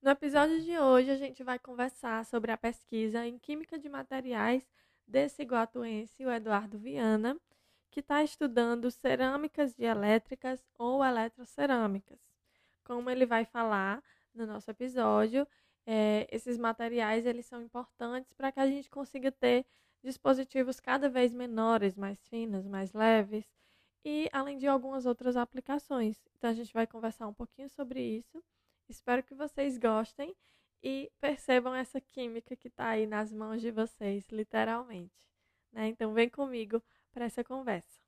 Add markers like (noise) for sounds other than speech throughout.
No episódio de hoje, a gente vai conversar sobre a pesquisa em Química de Materiais desse iguatuense, o Eduardo Viana, que está estudando cerâmicas dielétricas ou eletrocerâmicas. Como ele vai falar no nosso episódio, é, esses materiais eles são importantes para que a gente consiga ter dispositivos cada vez menores, mais finos, mais leves e além de algumas outras aplicações. Então a gente vai conversar um pouquinho sobre isso. Espero que vocês gostem e percebam essa química que está aí nas mãos de vocês, literalmente. Né? Então vem comigo para essa conversa.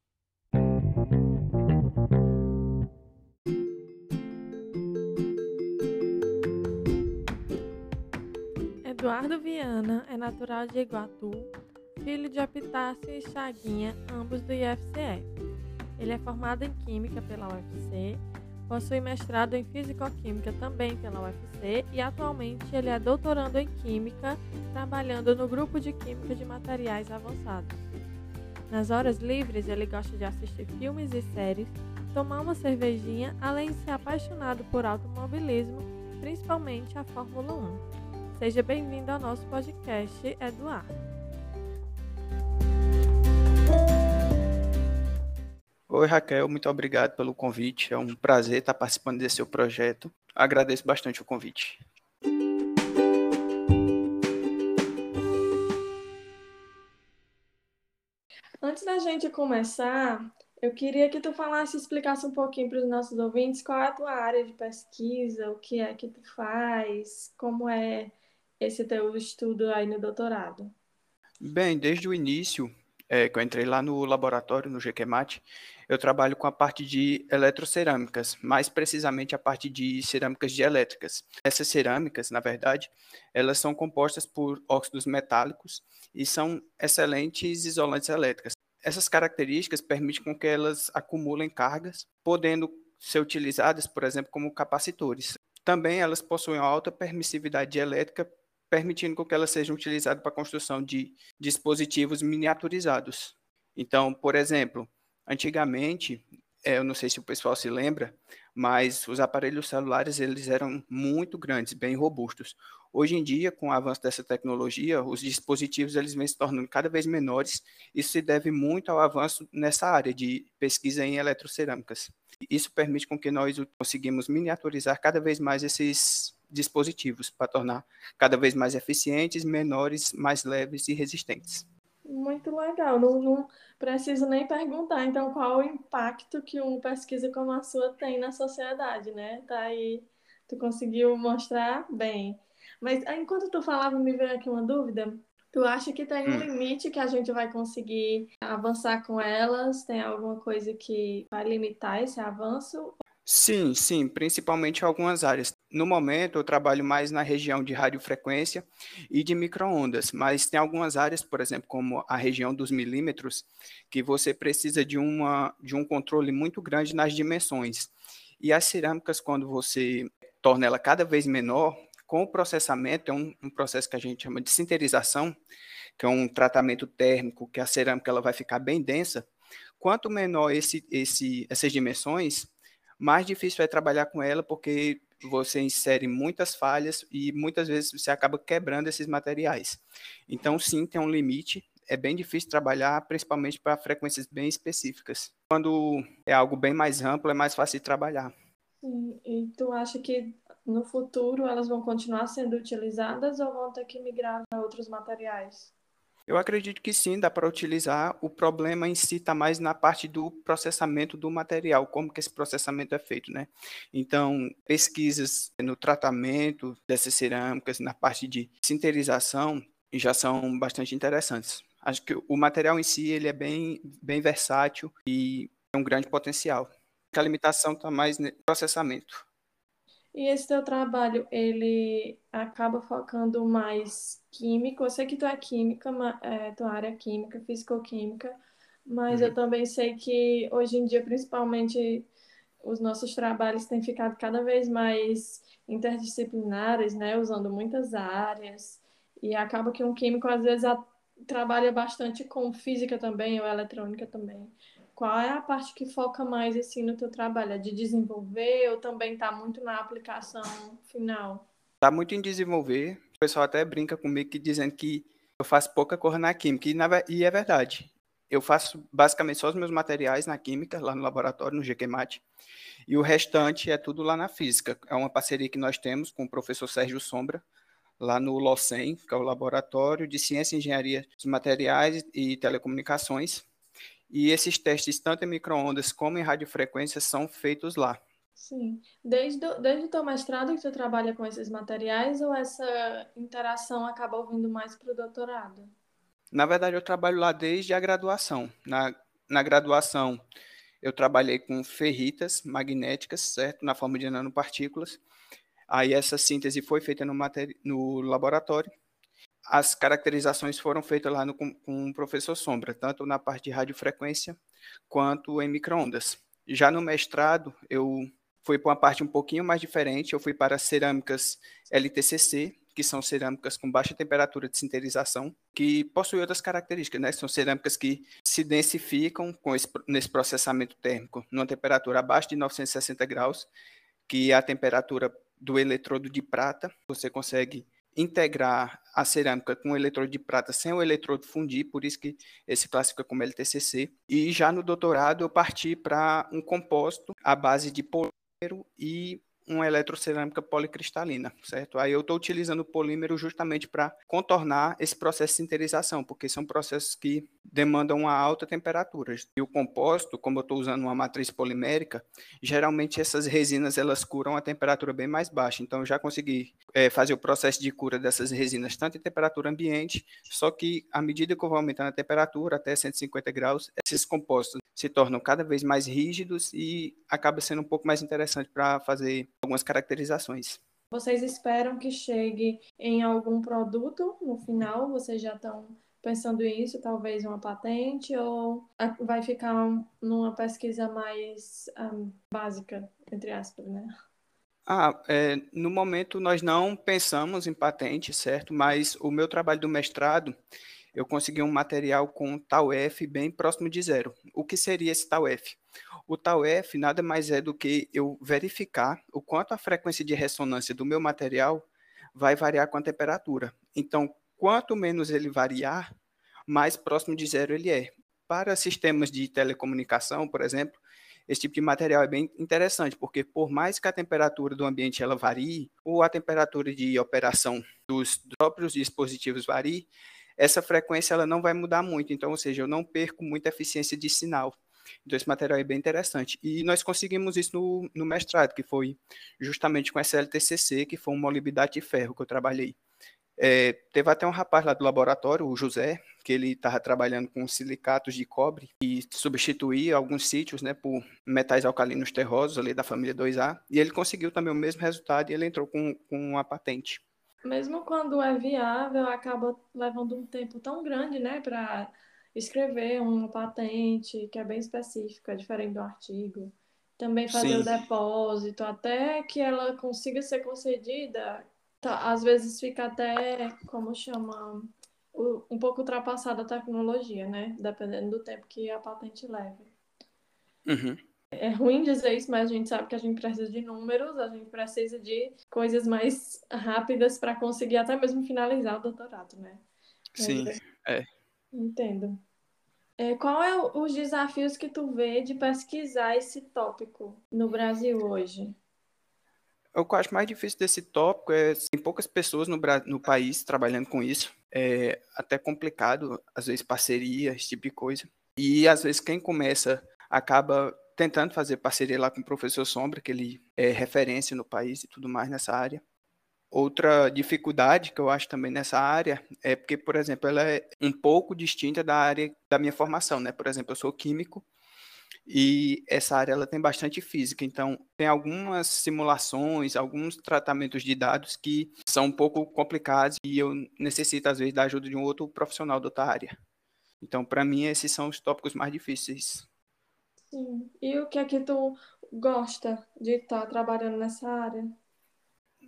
Eduardo Viana é natural de Iguatu, filho de Epitácio e Chaguinha, ambos do IFCE. Ele é formado em Química pela UFC, possui mestrado em Físico-Química também pela UFC e atualmente ele é doutorando em Química, trabalhando no grupo de Química de Materiais Avançados. Nas horas livres, ele gosta de assistir filmes e séries, tomar uma cervejinha, além de ser apaixonado por automobilismo, principalmente a Fórmula 1. Seja bem-vindo ao nosso podcast, Eduardo. Oi, Raquel, muito obrigado pelo convite. É um prazer estar participando desse seu projeto. Agradeço bastante o convite. Antes da gente começar, eu queria que tu falasse, explicasse um pouquinho para os nossos ouvintes qual é a tua área de pesquisa, o que é que tu faz, como é esse teu estudo aí no doutorado? Bem, desde o início, é, que eu entrei lá no laboratório, no GQMAT, eu trabalho com a parte de eletrocerâmicas, mais precisamente a parte de cerâmicas dielétricas. Essas cerâmicas, na verdade, elas são compostas por óxidos metálicos e são excelentes isolantes elétricas. Essas características permitem com que elas acumulem cargas, podendo ser utilizadas, por exemplo, como capacitores. Também elas possuem alta permissividade elétrica, permitindo que elas sejam utilizadas para a construção de dispositivos miniaturizados. Então, por exemplo, antigamente, é, eu não sei se o pessoal se lembra, mas os aparelhos celulares eles eram muito grandes, bem robustos. Hoje em dia, com o avanço dessa tecnologia, os dispositivos eles vêm se tornando cada vez menores. Isso se deve muito ao avanço nessa área de pesquisa em eletrocerâmicas. Isso permite com que nós conseguimos miniaturizar cada vez mais esses dispositivos para tornar cada vez mais eficientes, menores, mais leves e resistentes. Muito legal. Não, não preciso nem perguntar, então, qual o impacto que uma pesquisa como a sua tem na sociedade, né? Tá aí, tu conseguiu mostrar bem. Mas enquanto tu falava, me veio aqui uma dúvida. Tu acha que tem um hum. limite que a gente vai conseguir avançar com elas? Tem alguma coisa que vai limitar esse avanço? Sim, sim, principalmente em algumas áreas. No momento, eu trabalho mais na região de radiofrequência e de microondas, mas tem algumas áreas, por exemplo, como a região dos milímetros, que você precisa de, uma, de um controle muito grande nas dimensões. E as cerâmicas, quando você torna ela cada vez menor, com o processamento, é um, um, processo que a gente chama de sinterização, que é um tratamento térmico, que a cerâmica ela vai ficar bem densa. Quanto menor esse, esse, essas dimensões, mais difícil é trabalhar com ela, porque você insere muitas falhas e muitas vezes você acaba quebrando esses materiais. Então, sim, tem um limite. É bem difícil trabalhar, principalmente para frequências bem específicas. Quando é algo bem mais amplo, é mais fácil de trabalhar. Sim, e tu acha que no futuro elas vão continuar sendo utilizadas ou vão ter que migrar para outros materiais? Eu acredito que sim, dá para utilizar. O problema em si está mais na parte do processamento do material, como que esse processamento é feito, né? Então, pesquisas no tratamento dessas cerâmicas, na parte de sinterização, já são bastante interessantes. Acho que o material em si ele é bem, bem versátil e tem um grande potencial. a limitação está mais no processamento. E esse teu trabalho, ele acaba focando mais químico. Eu sei que tu é química, é, tua área é química, físico-química, mas uhum. eu também sei que hoje em dia, principalmente, os nossos trabalhos têm ficado cada vez mais interdisciplinares, né? Usando muitas áreas. E acaba que um químico, às vezes, trabalha bastante com física também, ou eletrônica também. Qual é a parte que foca mais assim no teu trabalho? É de desenvolver ou também está muito na aplicação final? Está muito em desenvolver. O pessoal até brinca comigo que dizendo que eu faço pouca coisa na química e, na, e é verdade. Eu faço basicamente só os meus materiais na química, lá no laboratório, no GQMAT, e o restante é tudo lá na física. É uma parceria que nós temos com o professor Sérgio Sombra, lá no LOCEM, que é o Laboratório de Ciência e Engenharia dos Materiais e Telecomunicações, e esses testes, tanto em microondas como em radiofrequência, são feitos lá. Sim. Desde, do, desde o teu mestrado que tu trabalha com esses materiais ou essa interação acaba vindo mais para o doutorado? Na verdade, eu trabalho lá desde a graduação. Na, na graduação, eu trabalhei com ferritas magnéticas, certo? Na forma de nanopartículas. Aí essa síntese foi feita no, no laboratório as caracterizações foram feitas lá no, com, com o professor Sombra, tanto na parte de radiofrequência quanto em microondas. Já no mestrado, eu fui para uma parte um pouquinho mais diferente, eu fui para cerâmicas LTCC, que são cerâmicas com baixa temperatura de sinterização, que possuem outras características, né? São cerâmicas que se densificam com esse, nesse processamento térmico numa temperatura abaixo de 960 graus, que é a temperatura do eletrodo de prata. Você consegue integrar a cerâmica com o eletrodo de prata sem o eletrodo fundir, por isso que esse classifica como LTCC. E já no doutorado eu parti para um composto à base de polímero e uma eletrocerâmica policristalina, certo? Aí eu estou utilizando o polímero justamente para contornar esse processo de sinterização, porque são processos que demandam uma alta temperatura. E o composto, como eu estou usando uma matriz polimérica, geralmente essas resinas elas curam a temperatura bem mais baixa. Então eu já consegui é, fazer o processo de cura dessas resinas tanto em temperatura ambiente, só que à medida que eu vou aumentando a temperatura até 150 graus, esses compostos se tornam cada vez mais rígidos e acaba sendo um pouco mais interessante para fazer algumas caracterizações. Vocês esperam que chegue em algum produto no final? Vocês já estão pensando isso, talvez uma patente, ou vai ficar numa pesquisa mais um, básica, entre aspas, né? Ah, é, no momento nós não pensamos em patente, certo? Mas o meu trabalho do mestrado, eu consegui um material com tau F bem próximo de zero. O que seria esse tau F? O tau F nada mais é do que eu verificar o quanto a frequência de ressonância do meu material vai variar com a temperatura. Então, quanto menos ele variar, mais próximo de zero ele é. Para sistemas de telecomunicação, por exemplo, esse tipo de material é bem interessante, porque por mais que a temperatura do ambiente ela varie, ou a temperatura de operação dos próprios dispositivos varie, essa frequência ela não vai mudar muito, então, ou seja, eu não perco muita eficiência de sinal. Então, esse material é bem interessante. E nós conseguimos isso no, no mestrado, que foi justamente com essa LTCC, que foi um molibdate de ferro que eu trabalhei. É, teve até um rapaz lá do laboratório, o José, que ele estava trabalhando com silicatos de cobre e substituía alguns sítios né, por metais alcalinos terrosos ali da família 2A, e ele conseguiu também o mesmo resultado e ele entrou com, com uma patente mesmo quando é viável, acaba levando um tempo tão grande, né, para escrever uma patente que é bem específica, diferente do artigo. Também fazer Sim. o depósito, até que ela consiga ser concedida, tá, às vezes fica até, como chama, um pouco ultrapassada a tecnologia, né? Dependendo do tempo que a patente leve. Uhum é ruim dizer isso, mas a gente sabe que a gente precisa de números, a gente precisa de coisas mais rápidas para conseguir até mesmo finalizar o doutorado, né? Sim, é. Entendo. É, qual é os desafios que tu vê de pesquisar esse tópico no Brasil hoje? O que eu acho mais difícil desse tópico é tem poucas pessoas no, no país trabalhando com isso. É até complicado, às vezes parceria, esse tipo de coisa. E às vezes quem começa acaba tentando fazer parceria lá com o professor Sombra, que ele é referência no país e tudo mais nessa área. Outra dificuldade que eu acho também nessa área é porque, por exemplo, ela é um pouco distinta da área da minha formação, né? Por exemplo, eu sou químico e essa área ela tem bastante física, então tem algumas simulações, alguns tratamentos de dados que são um pouco complicados e eu necessito às vezes da ajuda de um outro profissional da outra área. Então, para mim, esses são os tópicos mais difíceis. Sim. E o que é que tu gosta de estar trabalhando nessa área?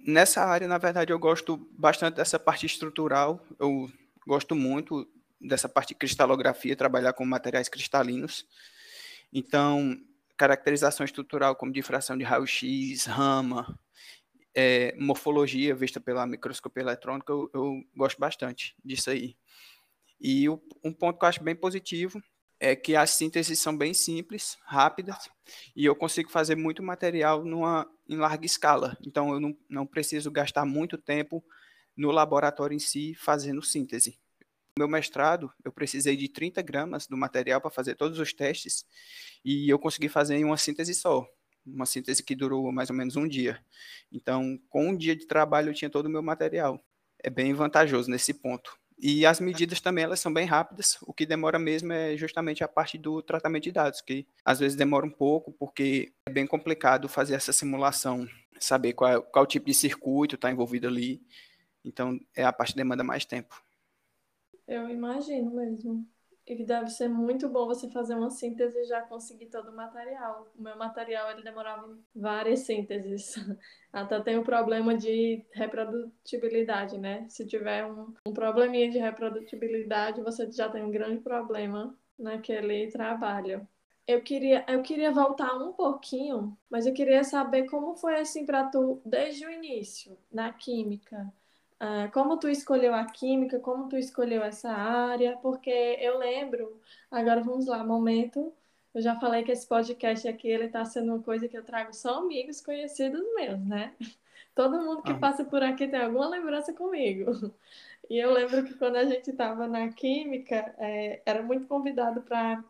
Nessa área, na verdade, eu gosto bastante dessa parte estrutural. Eu gosto muito dessa parte de cristalografia, trabalhar com materiais cristalinos. Então, caracterização estrutural como difração de raio-x, rama, é, morfologia vista pela microscopia eletrônica, eu, eu, gosto bastante disso aí. E o, um ponto que eu acho bem positivo é que as sínteses são bem simples, rápidas, e eu consigo fazer muito material numa, em larga escala. Então, eu não, não preciso gastar muito tempo no laboratório em si fazendo síntese meu mestrado, eu precisei de 30 gramas do material para fazer todos os testes e eu consegui fazer em uma síntese só, uma síntese que durou mais ou menos um dia. Então, com um dia de trabalho, eu tinha todo o meu material. É bem vantajoso nesse ponto. E as medidas também elas são bem rápidas. O que demora mesmo é justamente a parte do tratamento de dados, que às vezes demora um pouco, porque é bem complicado fazer essa simulação, saber qual, qual tipo de circuito está envolvido ali. Então, é a parte que demanda mais tempo. Eu imagino mesmo. E que deve ser muito bom você fazer uma síntese e já conseguir todo o material. O meu material ele demorava várias sínteses. (laughs) Até tem o problema de reprodutibilidade, né? Se tiver um, um probleminha de reprodutibilidade, você já tem um grande problema naquele trabalho. Eu queria, eu queria voltar um pouquinho, mas eu queria saber como foi assim para tu desde o início na química Uh, como tu escolheu a química, como tu escolheu essa área, porque eu lembro, agora vamos lá, momento, eu já falei que esse podcast aqui, ele tá sendo uma coisa que eu trago só amigos conhecidos meus, né? (laughs) Todo mundo que ah. passa por aqui tem alguma lembrança comigo. (laughs) E eu lembro que quando a gente estava na química, é, era muito convidado para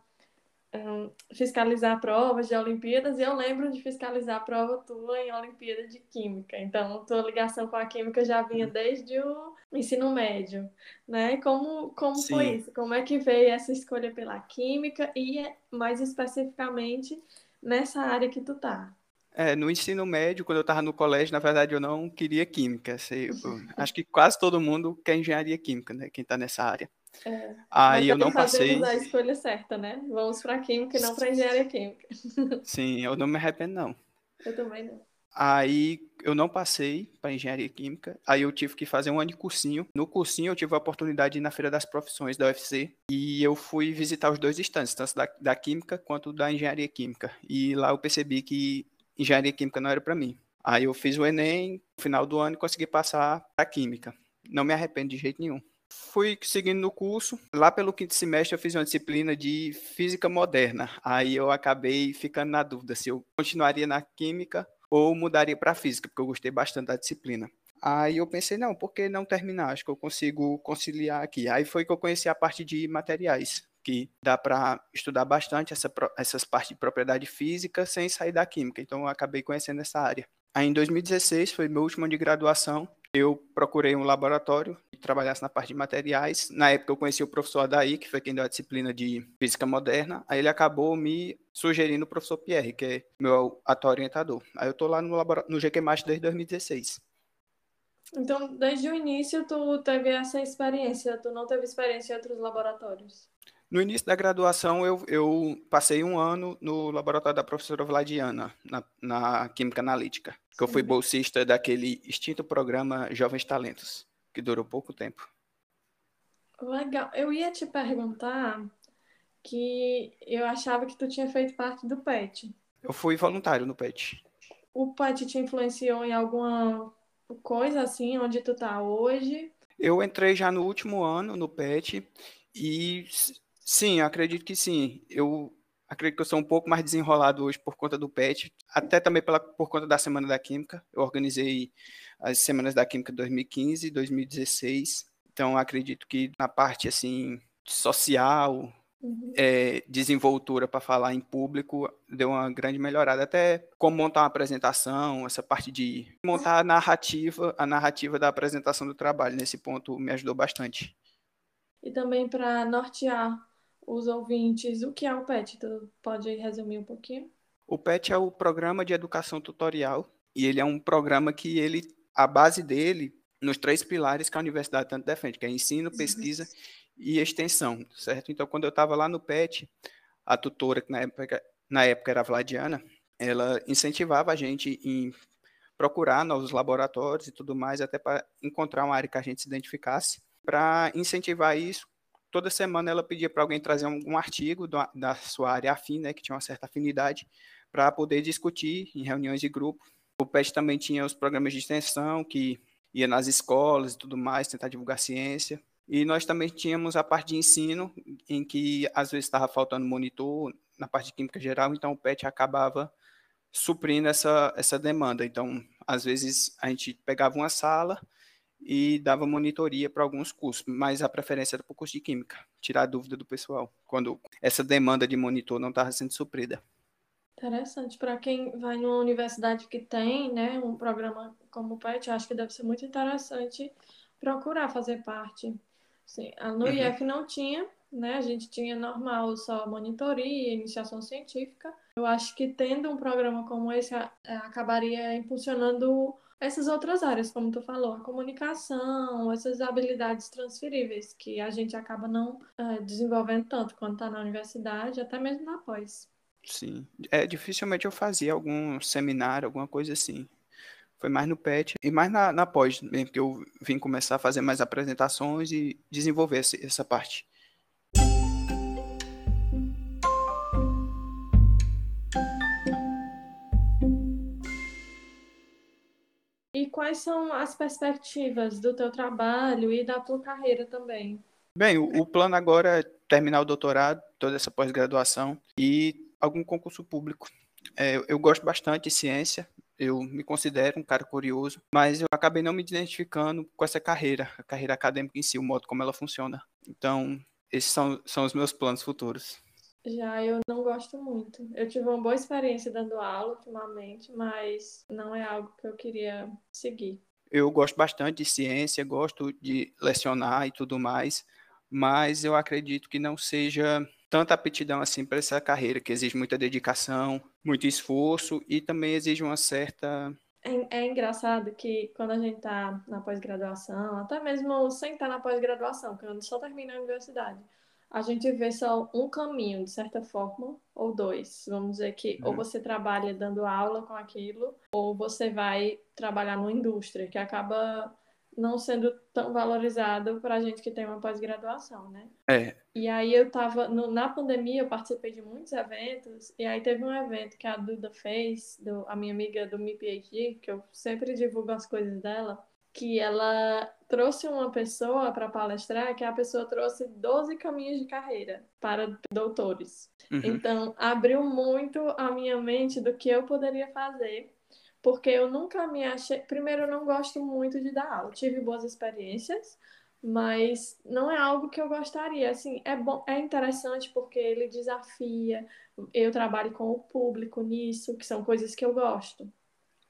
um, fiscalizar provas de Olimpíadas e eu lembro de fiscalizar a prova tua em Olimpíada de Química. Então, tua ligação com a Química já vinha desde o ensino médio, né? Como, como foi isso? Como é que veio essa escolha pela Química e, mais especificamente, nessa área que tu tá? É, no ensino médio, quando eu estava no colégio, na verdade eu não queria química. Eu, (laughs) acho que quase todo mundo quer engenharia química, né? Quem está nessa área. É. Aí eu não passei. a escolha certa, né? Vamos para química e não para engenharia química. (laughs) Sim, eu não me arrependo não. Eu também não. Aí eu não passei para engenharia química. Aí eu tive que fazer um ano de cursinho. No cursinho eu tive a oportunidade de ir na feira das profissões da UFC e eu fui visitar os dois estantes, tanto da, da química quanto da engenharia química. E lá eu percebi que engenharia química não era para mim. Aí eu fiz o ENEM no final do ano consegui passar para química. Não me arrependo de jeito nenhum fui seguindo no curso. Lá pelo quinto semestre eu fiz uma disciplina de física moderna. Aí eu acabei ficando na dúvida se eu continuaria na química ou mudaria para física, porque eu gostei bastante da disciplina. Aí eu pensei, não, por que não terminar? Acho que eu consigo conciliar aqui. Aí foi que eu conheci a parte de materiais, que dá para estudar bastante essa, essas partes de propriedade física sem sair da química. Então eu acabei conhecendo essa área. Aí em 2016 foi meu último ano de graduação eu procurei um laboratório trabalhasse na parte de materiais. Na época eu conheci o professor Adaí, que foi quem deu a disciplina de física moderna. Aí ele acabou me sugerindo o professor Pierre, que é meu atual orientador. Aí eu estou lá no, no GQMAT desde 2016. Então, desde o início, tu teve essa experiência, tu não teve experiência em outros laboratórios? No início da graduação, eu, eu passei um ano no laboratório da professora Vladiana, na, na Química Analítica, que eu fui bolsista daquele extinto programa Jovens Talentos, que durou pouco tempo. Legal. Eu ia te perguntar que eu achava que tu tinha feito parte do PET. Eu fui voluntário no PET. O PET te influenciou em alguma coisa assim, onde tu tá hoje? Eu entrei já no último ano no PET e Sim, acredito que sim. Eu acredito que eu sou um pouco mais desenrolado hoje por conta do PET, até também pela, por conta da Semana da Química. Eu organizei as Semanas da Química 2015 e 2016. Então, acredito que na parte assim social, uhum. é, desenvoltura para falar em público, deu uma grande melhorada. Até como montar uma apresentação, essa parte de montar a narrativa, a narrativa da apresentação do trabalho. Nesse ponto me ajudou bastante. E também para nortear os ouvintes o que é o PET. Tu pode resumir um pouquinho? O PET é o Programa de Educação Tutorial e ele é um programa que ele, a base dele, nos três pilares que a universidade tanto defende, que é ensino, pesquisa e extensão, certo? Então, quando eu estava lá no PET, a tutora, que na época, na época era a Vladiana, ela incentivava a gente em procurar novos laboratórios e tudo mais, até para encontrar uma área que a gente se identificasse. Para incentivar isso, toda semana ela pedia para alguém trazer um, um artigo da, da, sua área afim, né, que tinha uma certa afinidade, para poder discutir em reuniões de grupo. O PET também tinha os programas de extensão, que ia nas escolas e tudo mais, tentar divulgar ciência. E nós também tínhamos a parte de ensino, em que às vezes estava faltando monitor na parte de química geral, então o PET acabava suprindo essa, essa demanda. Então, às vezes, a gente pegava uma sala e dava monitoria para alguns cursos, mas a preferência era para o curso de Química, tirar a dúvida do pessoal, quando essa demanda de monitor não estava sendo suprida. Interessante. Para quem vai numa universidade que tem né, um programa como o PET, acho que deve ser muito interessante procurar fazer parte. Sim, no uhum. IF não tinha, né? A gente tinha normal só monitoria, iniciação científica. Eu acho que tendo um programa como esse é, acabaria impulsionando essas outras áreas, como tu falou, a comunicação, essas habilidades transferíveis que a gente acaba não uh, desenvolvendo tanto quando está na universidade, até mesmo na pós. Sim, é dificilmente eu fazia algum seminário, alguma coisa assim. Foi mais no PET e mais na, na pós mesmo que eu vim começar a fazer mais apresentações e desenvolver essa, essa parte. E quais são as perspectivas do teu trabalho e da tua carreira também? Bem, o, o plano agora é terminar o doutorado, toda essa pós-graduação e algum concurso público. É, eu gosto bastante de ciência, eu me considero um cara curioso, mas eu acabei não me identificando com essa carreira, a carreira acadêmica em si, o modo como ela funciona. Então, esses são, são os meus planos futuros. Já eu não gosto muito. Eu tive uma boa experiência dando aula ultimamente, mas não é algo que eu queria seguir. Eu gosto bastante de ciência, gosto de lecionar e tudo mais, mas eu acredito que não seja tanta aptidão assim para essa carreira, que exige muita dedicação, muito esforço e também exige uma certa. É, é engraçado que quando a gente está na pós-graduação, até mesmo sem estar na pós-graduação, quando só termina a universidade, a gente vê só um caminho, de certa forma, ou dois. Vamos dizer que uhum. ou você trabalha dando aula com aquilo, ou você vai trabalhar numa indústria, que acaba não sendo tão valorizado para a gente que tem uma pós-graduação, né? É. E aí eu tava, no, na pandemia eu participei de muitos eventos, e aí teve um evento que a Duda fez, do, a minha amiga do MiPhD, que eu sempre divulgo as coisas dela, que ela trouxe uma pessoa para palestrar, que a pessoa trouxe 12 caminhos de carreira para doutores. Uhum. Então, abriu muito a minha mente do que eu poderia fazer porque eu nunca me achei. Primeiro, eu não gosto muito de dar aula. Tive boas experiências, mas não é algo que eu gostaria. Assim, é bom, é interessante porque ele desafia. Eu trabalho com o público nisso, que são coisas que eu gosto.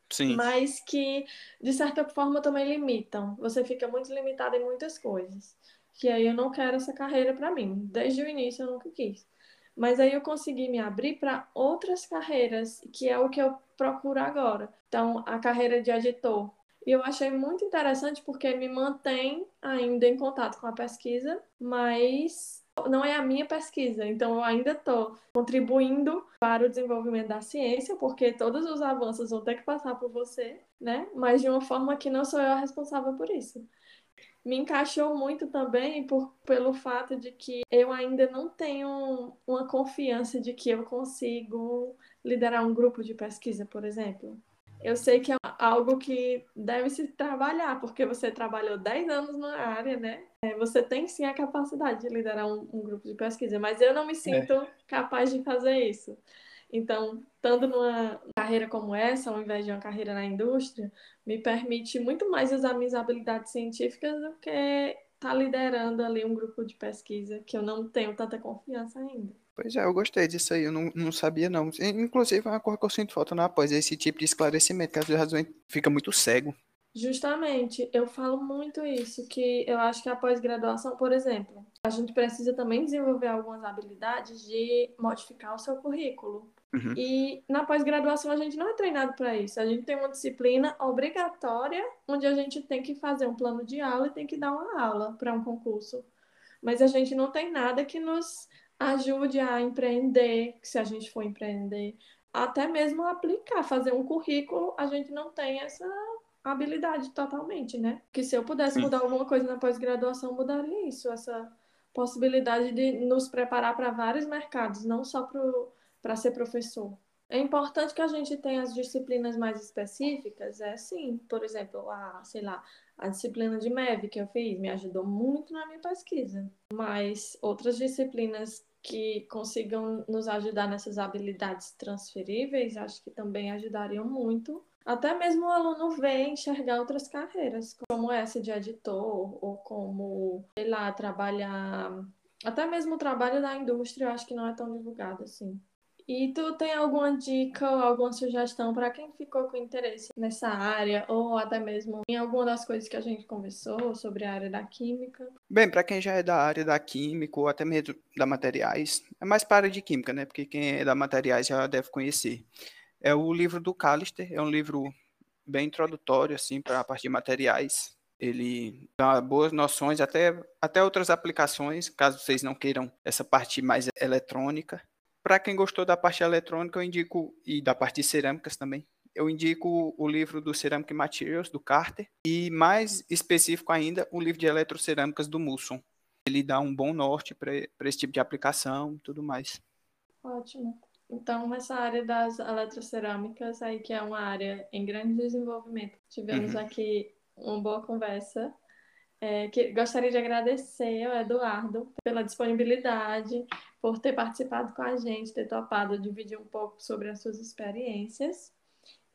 Sim. Mas que, de certa forma, também limitam. Você fica muito limitado em muitas coisas. Que aí eu não quero essa carreira para mim. Desde o início eu nunca quis. Mas aí eu consegui me abrir para outras carreiras, que é o que eu procuro agora. Então, a carreira de editor. E eu achei muito interessante porque me mantém ainda em contato com a pesquisa, mas não é a minha pesquisa, então eu ainda estou contribuindo para o desenvolvimento da ciência, porque todos os avanços vão ter que passar por você, né? Mas de uma forma que não sou eu a responsável por isso me encaixou muito também por, pelo fato de que eu ainda não tenho uma confiança de que eu consigo liderar um grupo de pesquisa, por exemplo. Eu sei que é algo que deve se trabalhar, porque você trabalhou 10 anos na área, né? É, você tem sim a capacidade de liderar um, um grupo de pesquisa, mas eu não me sinto é. capaz de fazer isso. Então, estando numa carreira como essa, ao invés de uma carreira na indústria, me permite muito mais usar minhas habilidades científicas do que estar tá liderando ali um grupo de pesquisa que eu não tenho tanta confiança ainda. Pois é, eu gostei disso aí, eu não, não sabia não. Inclusive é uma coisa que eu sinto falta na pós, esse tipo de esclarecimento, que às vezes fica muito cego Justamente, eu falo muito isso, que eu acho que a pós-graduação, por exemplo, a gente precisa também desenvolver algumas habilidades de modificar o seu currículo. Uhum. E na pós-graduação a gente não é treinado para isso. A gente tem uma disciplina obrigatória onde a gente tem que fazer um plano de aula e tem que dar uma aula para um concurso. Mas a gente não tem nada que nos ajude a empreender, se a gente for empreender, até mesmo aplicar, fazer um currículo, a gente não tem essa habilidade totalmente, né? Que se eu pudesse Sim. mudar alguma coisa na pós-graduação, mudaria isso, essa possibilidade de nos preparar para vários mercados, não só para ser professor. É importante que a gente tenha as disciplinas mais específicas, é sim, por exemplo, a, sei lá, a disciplina de MEV que eu fiz me ajudou muito na minha pesquisa, mas outras disciplinas que consigam nos ajudar nessas habilidades transferíveis, acho que também ajudariam muito. Até mesmo o aluno ver enxergar outras carreiras, como essa de editor, ou como, sei lá, trabalhar. Até mesmo o trabalho da indústria, eu acho que não é tão divulgado assim. E tu tem alguma dica ou alguma sugestão para quem ficou com interesse nessa área ou até mesmo em alguma das coisas que a gente conversou sobre a área da química? Bem, para quem já é da área da química ou até mesmo da materiais, é mais para a área de química, né? Porque quem é da materiais já deve conhecer. É o livro do Callister, é um livro bem introdutório assim para a parte de materiais. Ele dá boas noções até até outras aplicações, caso vocês não queiram essa parte mais eletrônica. Para quem gostou da parte eletrônica, eu indico, e da parte de cerâmicas também, eu indico o livro do Ceramic Materials, do Carter, e mais específico ainda, o livro de eletrocerâmicas do Musson. Ele dá um bom norte para esse tipo de aplicação e tudo mais. Ótimo. Então, nessa área das eletrocerâmicas, aí que é uma área em grande desenvolvimento, tivemos uhum. aqui uma boa conversa. É, que gostaria de agradecer ao Eduardo pela disponibilidade, por ter participado com a gente, ter topado dividir um pouco sobre as suas experiências.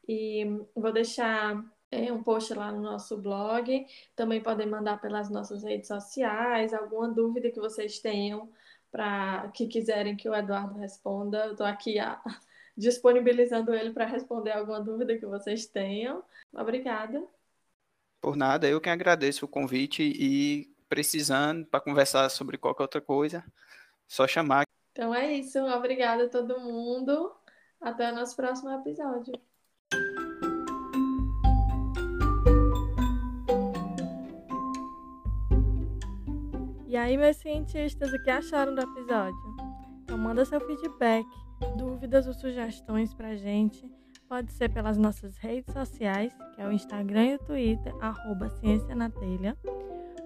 E vou deixar é, um post lá no nosso blog. Também podem mandar pelas nossas redes sociais alguma dúvida que vocês tenham para que quiserem que o Eduardo responda. Estou aqui a, (laughs) disponibilizando ele para responder alguma dúvida que vocês tenham. Obrigada. Por nada, eu que agradeço o convite e precisando para conversar sobre qualquer outra coisa, só chamar. Então é isso. Obrigada a todo mundo. Até o nosso próximo episódio. E aí, meus cientistas, o que acharam do episódio? Então manda seu feedback, dúvidas ou sugestões pra gente. Pode ser pelas nossas redes sociais, que é o Instagram e o Twitter, arroba Ciência na Telha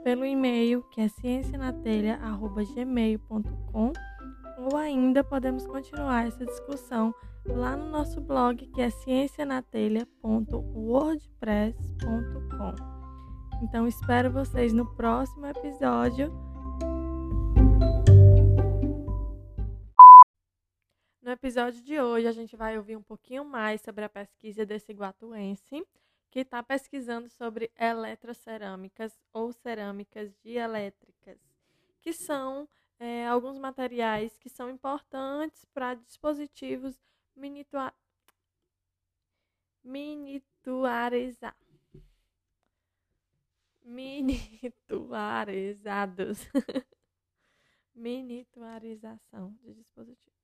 pelo e-mail que é ciencianatelha.gmail.com ou ainda podemos continuar essa discussão lá no nosso blog que é ciencianatelha.wordpress.com. Então espero vocês no próximo episódio. No episódio de hoje a gente vai ouvir um pouquinho mais sobre a pesquisa desse guatuense que está pesquisando sobre eletrocerâmicas ou cerâmicas dielétricas, que são é, alguns materiais que são importantes para dispositivos miniatura... miniaturizar. Miniaturizados. (laughs) Miniaturização de dispositivos.